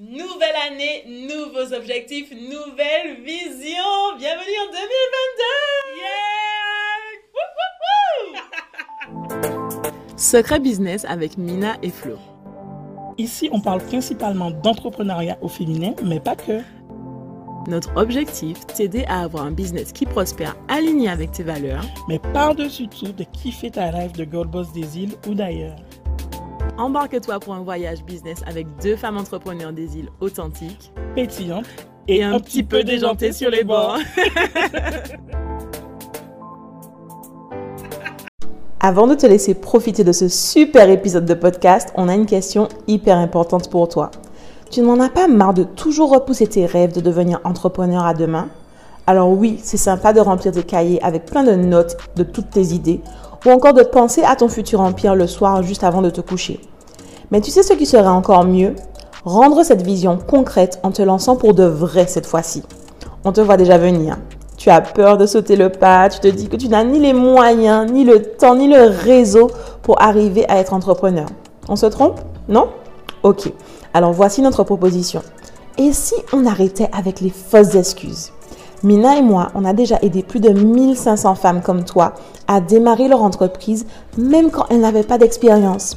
Nouvelle année, nouveaux objectifs, nouvelle vision. Bienvenue en 2022. Yeah! Secret Business avec Mina et Flo. Ici, on parle principalement d'entrepreneuriat au féminin, mais pas que. Notre objectif, t'aider à avoir un business qui prospère, aligné avec tes valeurs, mais par-dessus tout, de kiffer ta rêve de Gold Boss des îles ou d'ailleurs. Embarque-toi pour un voyage business avec deux femmes entrepreneurs des îles authentiques, pétillantes et, un, petit peu déjantées sur les bords. Avant de te laisser profiter de ce super épisode de podcast, on a une question hyper importante pour toi. Tu n'en as pas marre de toujours repousser tes rêves de devenir entrepreneur à demain? Alors oui, c'est sympa de remplir tes cahiers avec plein de notes de toutes tes idées ou encore de penser à ton futur empire le soir juste avant de te coucher. Mais tu sais ce qui serait encore mieux? Rendre cette vision concrète en te lançant pour de vrai cette fois-ci. On te voit déjà venir. Tu as peur de sauter le pas, tu te dis que tu n'as ni les moyens, ni le temps, ni le réseau pour arriver à être entrepreneur. On se trompe? Non? Ok. Alors voici notre proposition. Et si on arrêtait avec les fausses excuses? Mina et moi, on a déjà aidé plus de 1500 femmes comme toi à démarrer leur entreprise même quand elles n'avaient pas d'expérience.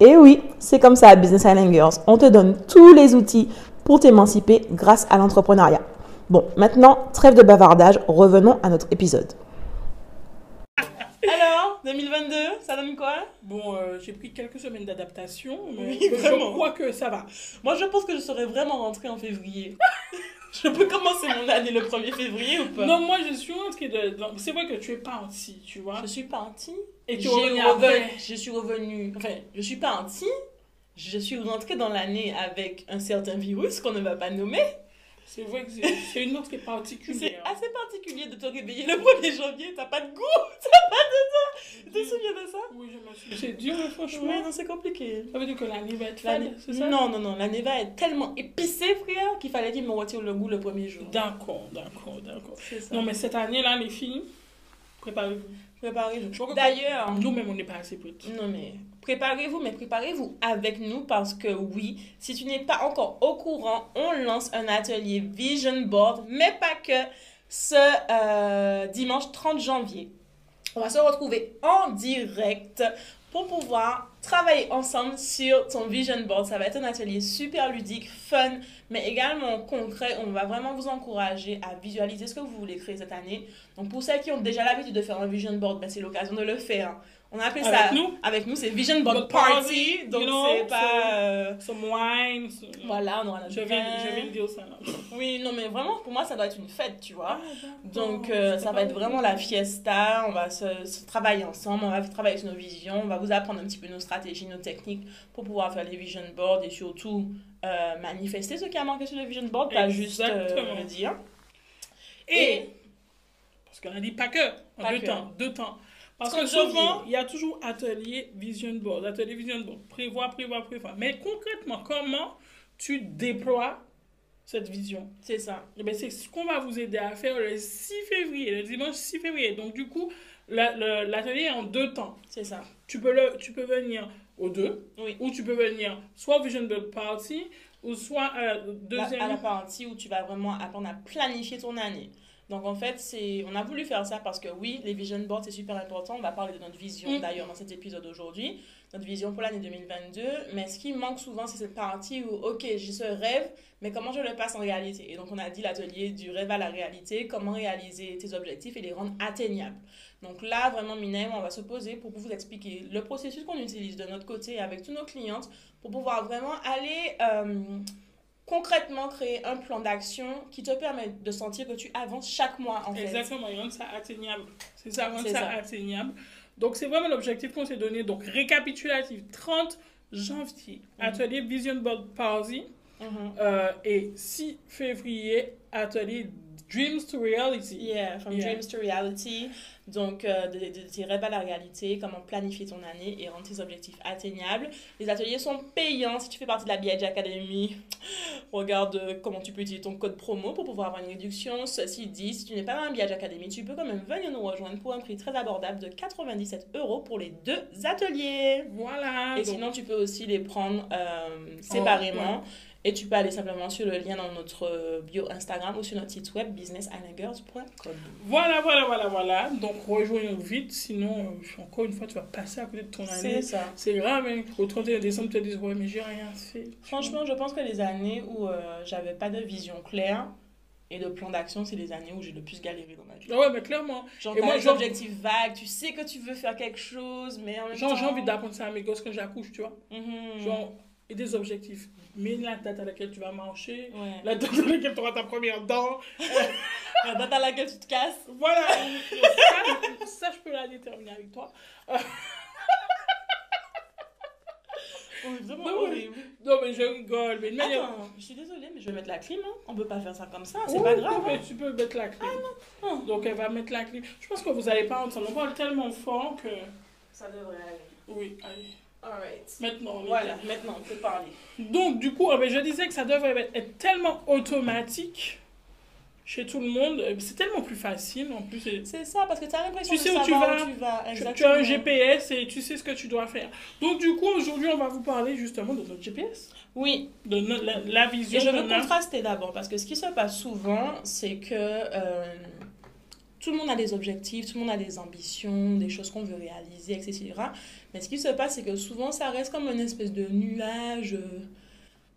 Et oui, c'est comme ça à Business Island Girls. On te donne tous les outils pour t'émanciper grâce à l'entrepreneuriat. Bon, maintenant, trêve de bavardage, revenons à notre épisode. Alors, 2022, ça donne quoi? Bon, euh, j'ai pris quelques semaines d'adaptation, mais Oui, je vraiment. crois que ça va. Moi, je pense que je serais vraiment rentrée en février. je peux commencer mon année le 1er février ou pas Non, moi je suis rentrée de. donc, C'est vrai que tu es partie, tu vois. Je suis partie. Et tu es revenue. Je suis revenue. Enfin, je suis partie. Je suis rentrée dans l'année avec un certain virus qu'on ne va pas nommer. C'est vrai que c'est c'est une autre qui est C'est particulière. assez particulier de te réveiller le 1er janvier. T'as pas de goût. T'as pas de temps. Tu te souviens de ça? Oui, je me suis. C'est dur, hein, franchement. Ouais, non, c'est compliqué. Ça veut dire que l'année va être L'année- fade, c'est ça? Non, non, non. L'année va être tellement épicée, frère, qu'il fallait qu'il me retire le goût le premier jour. D'accord, d'accord, d'accord. C'est ça. Non, mais cette année-là, les filles, préparez-vous. Préparez-vous. D'ailleurs, Nous-mêmes, on n'est pas assez prêtes. Non, mais préparez-vous, mais préparez-vous avec nous parce que oui, si tu n'es pas encore au courant, on lance un atelier Vision Board, mais pas que ce euh, dimanche 30 janvier. On va se retrouver en direct pour pouvoir travailler ensemble sur ton Vision Board. Ça va être un atelier super ludique, fun, mais également concret. On va vraiment vous encourager à visualiser ce que vous voulez créer cette année. Donc pour celles qui ont déjà l'habitude de faire un Vision Board, ben, c'est l'occasion de le faire. On a appelé Avec ça nous? avec nous, c'est Vision Board Party. party, Donc you know, c'est pas. euh, Some wine. some- voilà, on aura notre Je vais, je vais le dire ça. là. Oui, non, mais vraiment, pour moi, ça doit être une fête, tu vois. Ah, Donc, euh, ça va être vraiment la fiesta. On va se, se travailler ensemble. On va travailler sur nos visions. On va vous apprendre un petit peu nos stratégies, nos techniques pour pouvoir faire les vision boards et surtout euh, manifester ce qui a manqué sur le vision board, pas juste euh, le dire. Et, parce qu'on a dit pas que, en Pas deux que. temps, deux temps. Parce 30 que souvent, il y a toujours atelier vision board, atelier vision board, prévoir, prévoir, prévoir. Mais concrètement, comment tu déploies cette vision? C'est ça. Eh ben, C'est ce qu'on va vous aider à faire le 6 février, le dimanche 6 février. Donc du coup, l'atelier est en deux temps. C'est ça. Tu peux, le, tu peux venir aux deux, Oui. ou tu peux venir soit au vision board party, ou soit La- deuxième... à la partie où tu vas vraiment apprendre à planifier ton année. Donc en fait, c'est on a voulu faire ça parce que oui, les vision boards c'est super important. On va parler de notre vision Mm. d'ailleurs dans cet épisode aujourd'hui, notre vision pour l'année 2022. Mais ce qui manque souvent, c'est cette partie où ok, j'ai ce rêve, mais comment je le passe en réalité? Et donc on a dit l'atelier du rêve à la réalité, comment réaliser tes objectifs et les rendre atteignables. Donc là, vraiment, Minem, on va se poser pour vous expliquer le processus qu'on utilise de notre côté avec tous nos clientes pour pouvoir vraiment aller euh, concrètement créer un plan d'action qui te permet de sentir que tu avances chaque mois en fait. Exactement, et rendre ça atteignable. C'est ça, rendre ça, ça. atteignable. Donc, c'est vraiment l'objectif qu'on s'est donné. Donc, récapitulatif, 30 janvier, Mhm. atelier Vision Board Party. Mhm. Euh, et 6 février, atelier Dreams to Reality. Yeah, from Yeah. dreams to reality. Donc, euh, de, de, tes rêves à la réalité, comment planifier ton année et rendre tes objectifs atteignables. Les ateliers sont payants. Si tu fais partie de la BH Academy, regarde euh, comment tu peux utiliser ton code promo pour pouvoir avoir une réduction. Ceci dit, si tu n'es pas dans la BH Academy, tu peux quand même venir nous rejoindre pour un prix très abordable de 97 euros pour les deux ateliers. Voilà. Et donc- sinon, tu peux aussi les prendre euh, séparément. ouais. Et tu peux aller simplement sur le lien dans notre bio Instagram ou sur notre site web businessislandgirls.com. Voilà, voilà, voilà, voilà. Donc, rejoignons vite. Sinon, euh, encore une fois, tu vas passer à côté de ton C'est année. ça. C'est grave, hein. Au 31 décembre, tu te dis, ouais, mais j'ai rien fait. Franchement, je pense que les années où euh, j'avais pas de vision claire et de plan d'action, c'est les années où j'ai le plus galéré dans ma vie. Ah ouais, mais clairement. Genre, Et moi, des genre- objectifs vagues, tu sais que tu veux faire quelque chose, mais en même Genre, temps... j'ai envie d'apprendre ça à mes gosses quand j'accouche, tu vois. Mhm. Genre, et des objectifs. Mais la date à laquelle tu vas marcher, Ouais. la date à laquelle tu auras ta première dent. La date à laquelle tu te casses. Voilà. ça, ça, je peux la déterminer avec toi. Vraiment ouais. horrible. Non, mais je rigole. Mais manière- Attends, je suis désolée, mais je vais mettre la clim. Hein. On peut pas faire ça comme ça, c'est pas grave. mais hein. tu peux mettre la clim. non. Donc, elle va mettre la clim. Je pense que vous n'allez pas entendre. On parle tellement fort que. Ça devrait aller. Oui, allez. Alright. Maintenant, Voilà, bien. maintenant, on peut parler. Donc, du coup, euh, ben, je disais que ça devrait être tellement automatique chez tout le monde. Euh, C'est tellement plus facile. En plus, c'est- C'est ça, parce que tu as l'impression Tu de sais où tu vas. où tu vas. tu, Exactement. tu as un GPS et tu sais ce que tu dois faire. Donc, du coup, aujourd'hui, on va vous parler justement de notre GPS, Oui, de no- la, la vision et je veux contraster d'abord, parce que ce qui se passe souvent, c'est que euh, tout le monde a des objectifs, tout le monde a des ambitions, des choses qu'on veut réaliser, etc. Mais ce qui se passe, c'est que souvent, ça reste comme une espèce de nuage euh,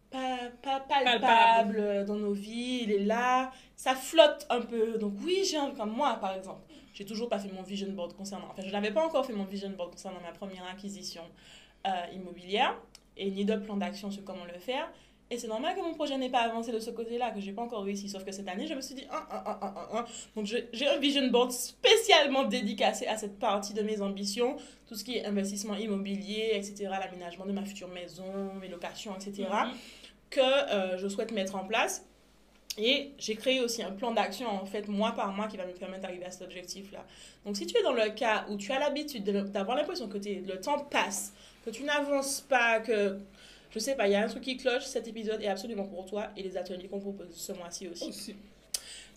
pas, pas palpable, Palpable. dans nos vies. Il est là, ça flotte un peu. Donc oui, j'ai un- comme moi, par exemple. J'ai toujours pas fait mon vision board concernant. Enfin, je n'avais pas encore fait mon vision board concernant ma première acquisition euh, immobilière et ni de plan d'action sur comment le faire. Et c'est normal que mon projet n'ait pas avancé de ce côté-là, que j'ai pas encore réussi. Sauf que cette année, je me suis dit, ah, ah, ah. donc j'ai un vision board spécialement dédicacé à cette partie de mes ambitions, tout ce qui est investissement immobilier, etc., l'aménagement de ma future maison, mes locations, etc., Mhm. que euh, je souhaite mettre en place. Et j'ai créé aussi un plan d'action, en fait, mois par mois, qui va me permettre d'arriver à cet objectif-là. Donc, si tu es dans le cas où tu as l'habitude de- d'avoir l'impression que le temps passe, que tu n'avances pas, que, je sais pas, il y a un truc qui cloche, cet épisode est absolument pour toi et les ateliers qu'on propose ce mois-ci aussi. Aussi.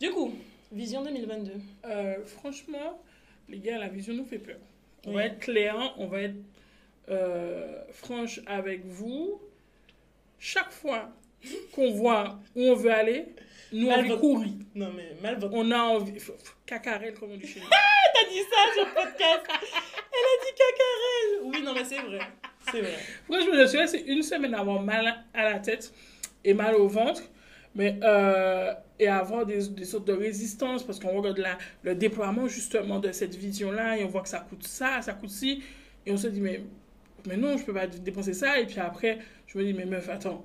Du coup, vision 2022. Euh, franchement, les gars, la vision nous fait peur. On Oui. va être clair, on va être euh, franche avec vous. Chaque fois qu'on voit où on veut aller, nous, on Mal veut votre- courir. Non, mais mal votre... On a envie. Cacarel, comme on dit chez nous. T'as dit ça sur le podcast Elle a dit cacarelle Oui, non, mais c'est vrai. C'est vrai. Franchement, je suis là, c'est une semaine avoir mal à la tête et mal au ventre. Mais, euh, et avoir des, des sortes de résistance parce qu'on regarde la, le déploiement justement de cette vision-là et on voit que ça coûte ça, ça coûte ci. Et on se dit, mais, mais non, je peux pas dépenser ça. Et puis après, je me dis, mais meuf, attends,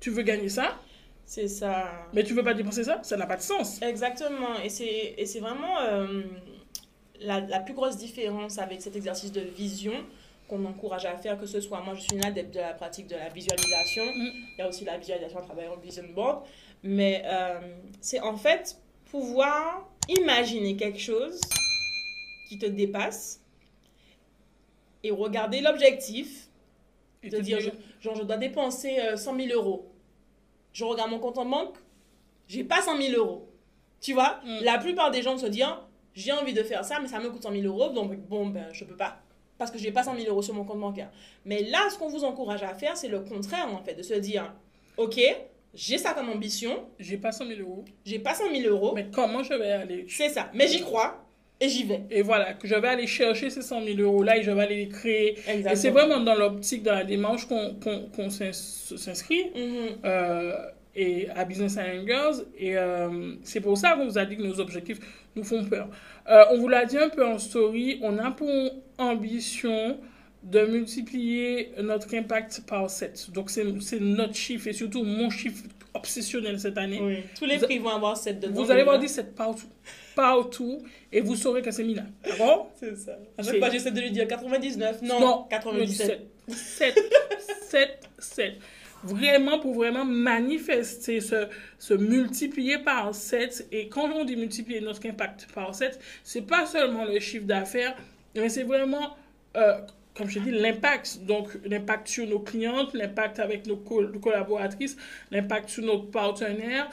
tu veux gagner ça, C'est ça. mais tu veux pas dépenser ça? Ça n'a pas de sens. Exactement. Et c'est, et c'est vraiment euh, la, la plus grosse différence avec cet exercice de vision qu'on encourage à faire, que ce soit moi, je suis une adepte de la pratique de la visualisation. Mm. Il y a aussi la visualisation à travers un vision board. Mais euh, c'est en fait pouvoir imaginer quelque chose qui te dépasse et regarder l'objectif de dire, je- genre, je dois dépenser euh, 100 000 euros. Je regarde mon compte en banque, j'ai pas 100 000 euros. Tu vois, Mm. la plupart des gens se disent, j'ai envie de faire ça, mais ça me coûte 100 000 euros, donc bon, ben, je peux pas. Parce que j'ai pas 100 000 euros sur mon compte bancaire. Mais là, ce qu'on vous encourage à faire, c'est le contraire, en fait, de se dire, ok, j'ai ça comme ambition, J'ai pas 100 000 euros. j'ai pas 100 000 euros, Mais comment je vais aller? C'est ça. Mais j'y crois et j'y vais. Et voilà, que je vais aller chercher ces 100 000 euros là et je vais aller les créer. Exactement. Et c'est vraiment dans l'optique, dans la démarche qu'on qu'on- qu'on s'ins- s'inscrit Mhm. euh, et à Business and Girls. Et euh, c'est pour ça qu'on vous a dit que nos objectifs nous font peur. Euh, on vous l'a dit un peu en story, on a pour ambition de multiplier notre impact par 7. Donc c'est notre chiffre et surtout mon chiffre obsessionnel cette année. Oui. Tous les prix vont avoir cette dedans. Vous allez voir déjà. 17 partout. Partout. Et vous saurez que c'est Mina. D'accord? C'est ça. À chaque fois, j'essaie de lui dire 99. Non, 97. 7. 7. 7. 7. vraiment pour vraiment manifester, se, se multiplier par 7. Et quand on dit multiplier notre impact par 7, c'est pas seulement le chiffre d'affaires, mais c'est vraiment, euh, comme je dis, l'impact. Donc, l'impact sur nos clientes, l'impact avec nos col- collaboratrices, l'impact sur nos partenaires,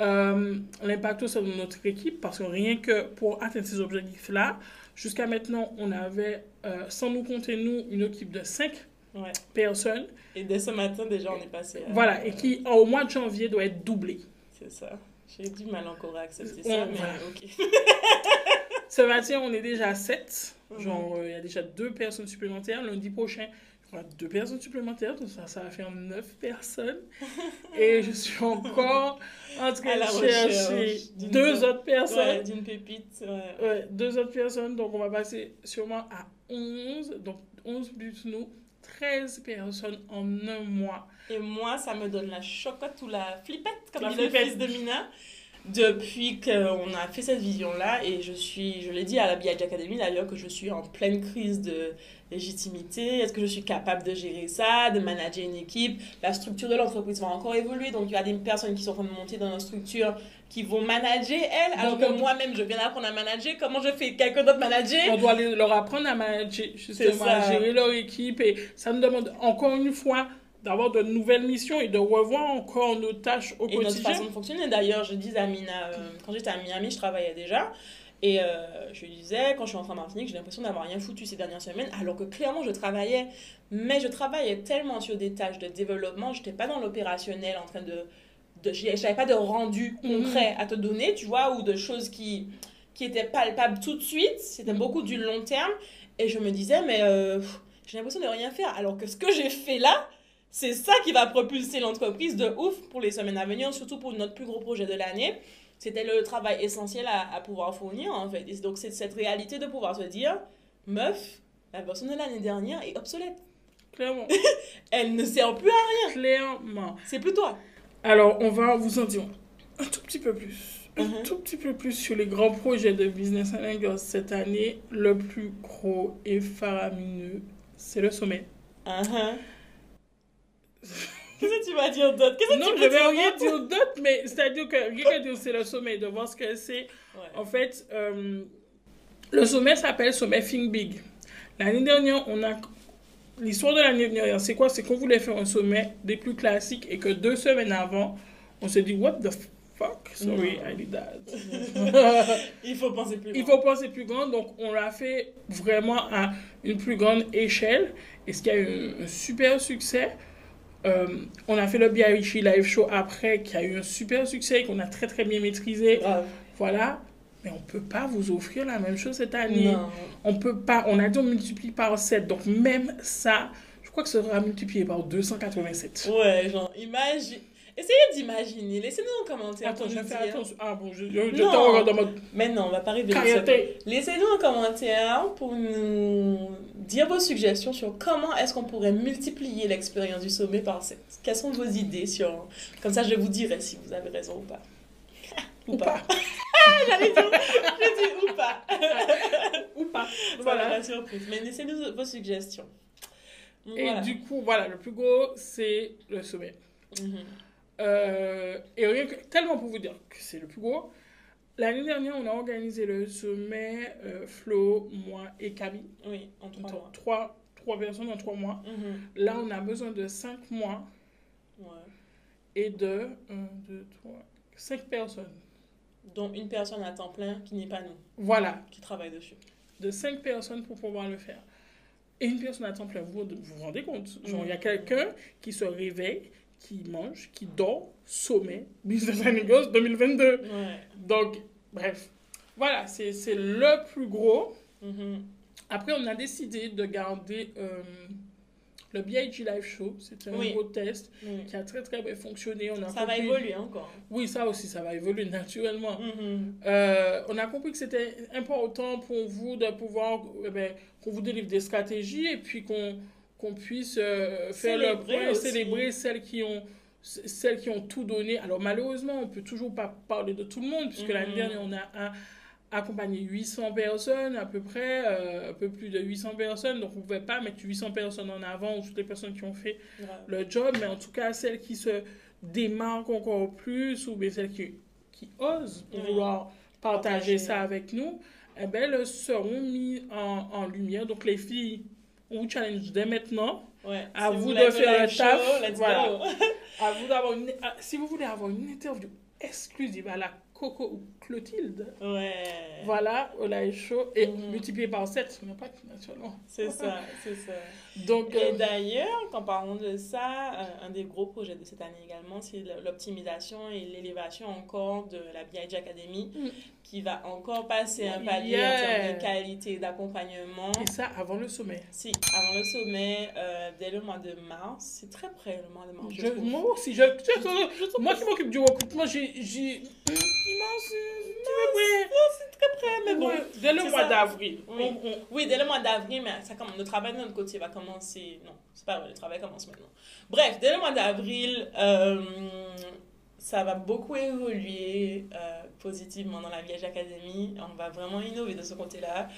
euh, l'impact aussi sur notre équipe, parce que rien que pour atteindre ces objectifs-là, jusqu'à maintenant, on avait, euh, sans nous compter nous, une équipe de 5 Ouais. personnes. Et dès ce matin, déjà, on est passé. à- Voilà, et qui, au mois de janvier, doit être doublé. C'est ça. J'ai du mal encore à accepter ça, mais voilà. ok. Ce matin, on est déjà à 7. Mhm. Genre, euh, il y a déjà deux personnes supplémentaires. Lundi prochain, il y aura deux personnes supplémentaires. Donc ça, ça va faire neuf personnes. Et je suis encore en train de chercher deux autres Ouais, personnes. d'une pépite. ouais. Ouais, deux autres personnes. Donc, on va passer sûrement à 11. Donc, 11 plus nous. 13 personnes en un mois. Et moi, ça me donne la chocotte ou la flippette, comme La dit flippette. le fils de Mina, depuis qu'on a fait cette vision-là. Et je suis, je l'ai dit à la BIH Academy d'ailleurs, que je suis en pleine crise de légitimité. Est-ce que je suis capable de gérer ça, de manager une équipe? La structure de l'entreprise va encore évoluer. Donc, il y a des personnes qui sont en train de monter dans notre structure qui vont manager elles, alors que on- moi-même, je viens d'apprendre à manager. Comment je fais? Quelqu'un d'autre manager? On doit leur apprendre à manager, justement, à gérer leur équipe. Et ça nous demande encore une fois d'avoir de nouvelles missions et de revoir encore nos tâches au et notre quotidien. façon de fonctionner. D'ailleurs, je disais à Mina, euh, quand j'étais à Miami, je travaillais déjà. Et euh, je disais, quand je suis rentrée en Martinique, j'ai l'impression d'avoir rien foutu ces dernières semaines, alors que clairement, je travaillais. Mais je travaillais tellement sur des tâches de développement, je n'étais pas dans l'opérationnel en train de. de je n'avais pas de rendu concret à te donner, tu vois, ou de choses qui, qui étaient palpables tout de suite. C'était beaucoup du long terme. Et je me disais, mais euh, j'ai l'impression de rien faire. Alors que ce que j'ai fait là, c'est ça qui va propulser l'entreprise de ouf pour les semaines à venir, surtout pour notre plus gros projet de l'année. C'était le travail essentiel à, à pouvoir fournir, en fait. Et donc, c'est cette réalité de pouvoir se dire, meuf, la version de l'année dernière est obsolète. Clairement. Elle ne sert plus à... Clairement. C'est plus toi. Alors, on va vous en dire un tout petit peu plus. Un Mhm. tout petit peu plus sur les grands projets de Business Analytics cette année. Le plus gros et faramineux, c'est le sommet. Uh-huh. Qu'est-ce que tu vas dire d'autre? Qu'est-ce que Non, tu je peux vais dire rien d'autre? dire d'autre, mais c'est-à-dire que rien dire c'est le sommet, de voir ce que c'est. Ouais. En fait, euh, le sommet s'appelle Sommet Think Big. L'année dernière, on a. L'histoire de l'année dernière, c'est quoi? C'est qu'on voulait faire un sommet des plus classiques et que deux semaines avant, on s'est dit, What the fuck? Sorry, Non. I did that. Il faut penser plus Il loin. faut penser plus grand, donc on l'a fait vraiment à une plus grande échelle. Et ce qui a eu un super succès, euh, on a fait le BIHI Live Show après, qui a eu un super succès qu'on a très très bien maîtrisé. Voilà. Mais on peut pas vous offrir la même chose cette année. Non. On peut pas. On a dit on multiplie par 7. Donc même ça, je crois que ça sera multiplié par 287. Ouais, genre, imagine. Essayez d'imaginer. Laissez-nous en commentaire. Attends, je dire. attention. Ah bon, je, je, je t'en dans mode Mais non, on va pas révéler. Laissez-nous un commentaire pour nous dire vos suggestions sur comment est-ce qu'on pourrait multiplier l'expérience du sommet par 7. Quelles sont vos idées sur... Comme ça, je vous dirai si vous avez raison ou pas. Ou pas. J'allais dire, j'ai dit ou pas. Ou pas. Voilà Voilà. la surprise. Mais laissez-nous vos suggestions. Et Voilà. du coup, voilà, le plus gros, c'est le sommet. Mhm. Euh, et rien que, tellement pour vous dire que c'est le plus gros, l'année dernière, on a organisé le sommet euh, Flo, moi et Camille. Oui, en trois mois. trois, trois personnes en trois mois. Mhm. Là, on a besoin de cinq mois Ouais. et de 1, 2, 3, 5 personnes. Dont une personne à temps plein qui n'est pas nous, Voilà, qui travaille dessus. de 5 personnes pour pouvoir le faire. Et une personne à temps plein, vous vous, vous rendez compte? Genre, il y a Mhm. quelqu'un qui se réveille, qui mange, qui dort, sommet, Business Amigos 2022. Ouais. Donc, bref, voilà, c'est le plus gros. Mhm. Après, on a décidé de garder euh, le BIG Live Show. C'était un Oui. gros test Oui. qui a très très bien fonctionné. On a Ça va évoluer encore. Oui, ça aussi, ça va évoluer naturellement. Mhm. Euh, on a compris que c'était important pour vous de pouvoir, eh ben, qu'on vous délivre des stratégies et puis qu'on qu'on puisse euh, faire le point, aussi. célébrer celles qui ont celles qui ont tout donné. Alors malheureusement, on peut toujours pas parler de tout le monde puisque Mhm. l'année dernière on a un accompagner 800 personnes à peu près, euh, un peu plus de 800 personnes. Donc, on ne pouvait pas mettre 800 personnes en avant ou toutes les personnes qui ont fait le job, mais en tout cas, celles qui se démarquent encore plus ou bien celles qui, qui osent vouloir partager Partager. ça avec nous, eh ben, elles seront mises en, en lumière. Donc, les filles, on vous challenge dès maintenant. Ouais. À Si vous de faire un taf. show, let's Voilà. go. À vous d'avoir une- à- si vous voulez avoir une interview exclusive à la Coco ou Clotilde, Ouais. voilà, au live show et Mhm. multiplié par 7, mais pas naturellement. C'est ça, c'est ça. Donc, Et euh, d'ailleurs, quand parlons de ça, euh, un des gros projets de cette année également, c'est l'optimisation et l'élévation encore de la BIG Academy, Mm. qui va encore passer un palier Yeah. en termes de qualité d'accompagnement. et ça avant le sommet. Si, avant le sommet, euh, dès le mois de mars, c'est très près le mois de mars. Je, Je, trouve. moi aussi, je, moi qui m'occupe du recrutement, j'ai. Immense, c'est très près, mais bon. Ouais, dès le mois d'avril. Oui. on- on- Oui, dès le mois d'avril, mais ça, commence- le travail de notre côté va commencer. Non, c'est pas vrai, le travail commence maintenant. Bref, dès le mois d'avril, euh, ça va beaucoup évoluer euh, positivement dans la Village Academy. On va vraiment innover de ce côté-là.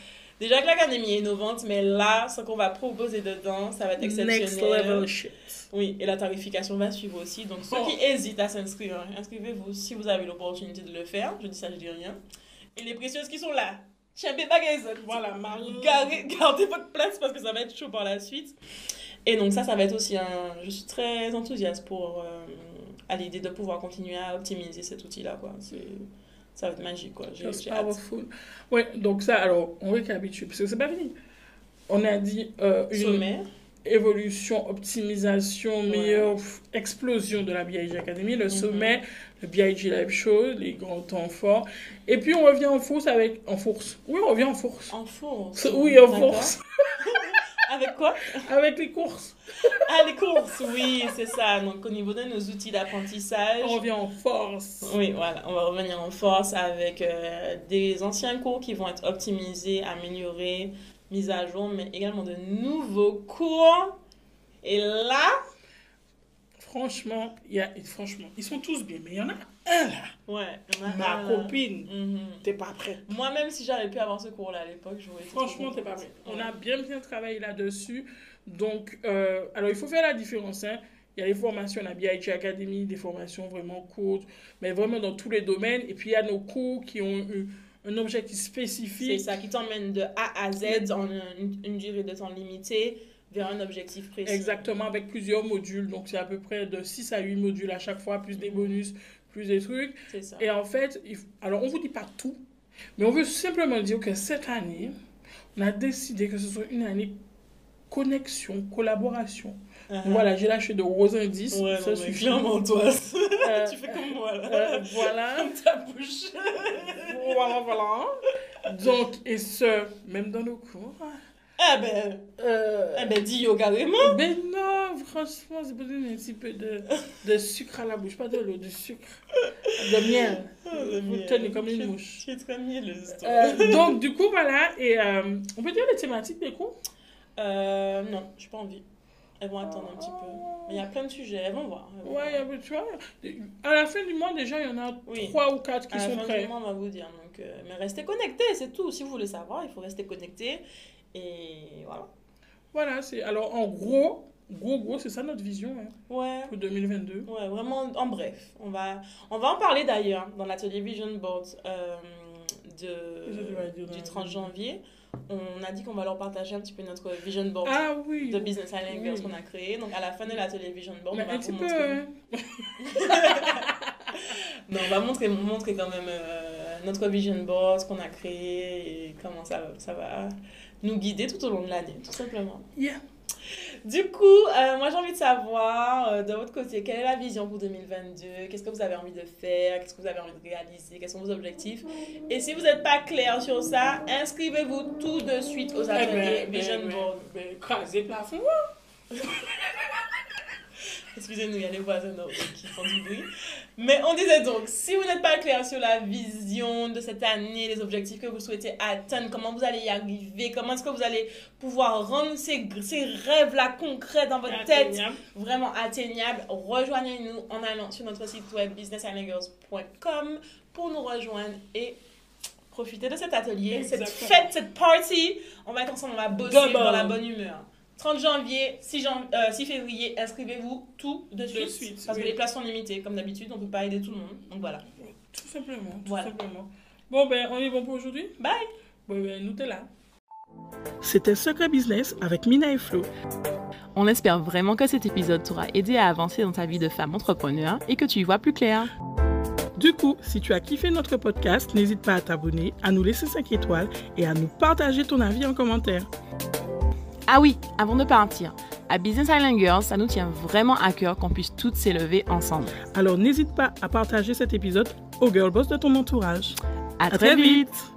Déjà que l'académie est innovante, mais là, ce qu'on va proposer dedans, ça va être exceptionnel. Next level shit. Oui, et la tarification va suivre aussi. Donc, ceux Oh. qui hésitent à s'inscrire, hein, inscrivez-vous si vous avez l'opportunité de le faire. Je dis ça, je dis rien. Et les précieuses qui sont là, tiens, bagages. Voilà, Marie. Gardez, gardez votre place parce que ça va être chaud par la suite. Et donc ça, ça va être aussi un... Je suis très enthousiaste pour... euh, à l'idée de pouvoir continuer à optimiser cet outil-là, quoi. C'est... Ça va être magique, quoi. Hâte. powerful. Ouais, donc ça, alors, on récapitule, parce que c'est pas fini. On a dit euh, une Sommet. évolution, optimisation, meilleure explosion de la BIG Academy, le Mhm. sommet, le BIG Live Show, les grands temps forts. Et puis on revient en force avec. En force. Oui, on revient en force. En force. Oui, en force. Avec quoi Avec les courses. Ah, les courses, oui, c'est ça. Donc, au niveau de nos outils d'apprentissage, On revient en force. oui, voilà, on va revenir en force avec euh, des anciens cours qui vont être optimisés, améliorés, mis à jour, mais également de nouveaux cours. Et là, Franchement, y a, franchement, ils sont tous bien, mais il y en a un là. ouais, on a Ma un- copine, Mhm. t'es pas prête. Moi-même, si j'avais pu avoir ce cours-là à l'époque, j'aurais été Franchement, t'es pas prête. On a bien, bien travaillé là-dessus. Donc, euh, alors, il faut faire la différence. Hein. Il y a les formations, la BIG Academy, des formations vraiment courtes, mais vraiment dans tous les domaines. Et puis, il y a nos cours qui ont eu un objectif C'est spécifique. ça qui t'emmène de A à Z en une, une durée de temps limitée vers un objectif précis. Exactement, avec plusieurs modules. Donc, c'est à peu près de 6 à 8 modules à chaque fois, plus des bonus, plus des trucs. Ça. Et en fait, il alors on vous dit pas tout, mais on veut simplement dire que cette année, on a décidé que ce soit une année connexion, collaboration. Uh-huh. Voilà, j'ai lâché de gros indices, Ouais, ça non, suffit. clairement, toi, Euh, tu fais comme moi, là. euh, voilà, Comme ta bouche. voilà, voilà. Donc, et ce, même dans nos cours. Ah ben, Euh, ah ben, dis yo carrément. mais non, franchement, c'est peut-être un petit peu de, de sucre à la bouche, pas de l'eau, du sucre, de miel. Vous tenez comme une mouche. Tu es très mielleuse. Euh, donc, du coup, voilà, et euh, on peut dire les thématiques des cours? Euh, non, j'ai pas envie. Elles vont attendre un petit peu. Mais il y a plein de sujets, elles vont voir. elles vont Ouais, voir. tu vois, à la fin du mois, déjà, il y en a Oui. trois ou quatre qui À la sont fin prêts. du mois, on va vous dire. Donc, mais restez connectés, c'est tout. Si vous voulez savoir, il faut rester connecté. Et voilà. Voilà, c'est alors en gros, gros, gros, c'est ça notre vision hein, Ouais. pour 2022. Ouais, vraiment, en bref. On va, on va en parler d'ailleurs dans l'atelier Vision Board euh, de, du la 30 vision janvier. On a dit qu'on va leur partager un petit peu notre Vision Board Ah oui, de Business Girls Oui. qu'on a créé. Donc, à la fin de l'atelier Vision Board, mais on va un vous petit peu. montrer. hein. Non, on va montrer, montrer quand même euh, notre Vision Board, ce qu'on a créé et comment ça, ça va nous guider tout au long de l'année, tout simplement. Yeah. Du coup, euh, moi j'ai envie de savoir euh, de votre côté, quelle est la vision pour 2022 Qu'est-ce que vous avez envie de faire? Qu'est-ce que vous avez envie de réaliser? Quels sont vos objectifs? Et si vous n'êtes pas clair sur ça, inscrivez-vous tout de suite aux Eh ateliers ben, Vision ben, ben, Board. ben, Craser plafond. Excusez-nous, il y a les voisins qui font du bruit. Mais on disait donc, si vous n'êtes pas clair sur la vision de cette année, les objectifs que vous souhaitez atteindre, comment vous allez y arriver, comment est-ce que vous allez pouvoir rendre ces, ces rêves-là concrets dans votre tête, vraiment atteignables, rejoignez-nous en allant sur notre site web businessandgirls.com pour nous rejoindre et profitez de cet atelier, cette fête, cette party. On va être ensemble, on va bosser Double. dans la bonne humeur. 30 janvier, 6, jan- euh, 6 février, inscrivez-vous tout de suite. suite, parce oui. que les places sont limitées, comme d'habitude, on peut pas aider tout le monde. Donc voilà. Tout simplement. Tout Voilà. simplement. Bon, ben, on est bon pour aujourd'hui? Bye! Bon, ben, nous, t'es là. C'était Secret Business avec Mina et Flo. On espère vraiment que cet épisode t'aura aidé à avancer dans ta vie de femme entrepreneur et que tu y vois plus clair. Du coup, si tu as kiffé notre podcast, n'hésite pas à t'abonner, à nous laisser 5 étoiles et à nous partager ton avis en commentaire. Ah oui, avant de partir, à Business Island Girls, ça nous tient vraiment à cœur qu'on puisse toutes s'élever ensemble. Alors n'hésite pas à partager cet épisode aux girl boss de ton entourage. À, À très très vite. vite.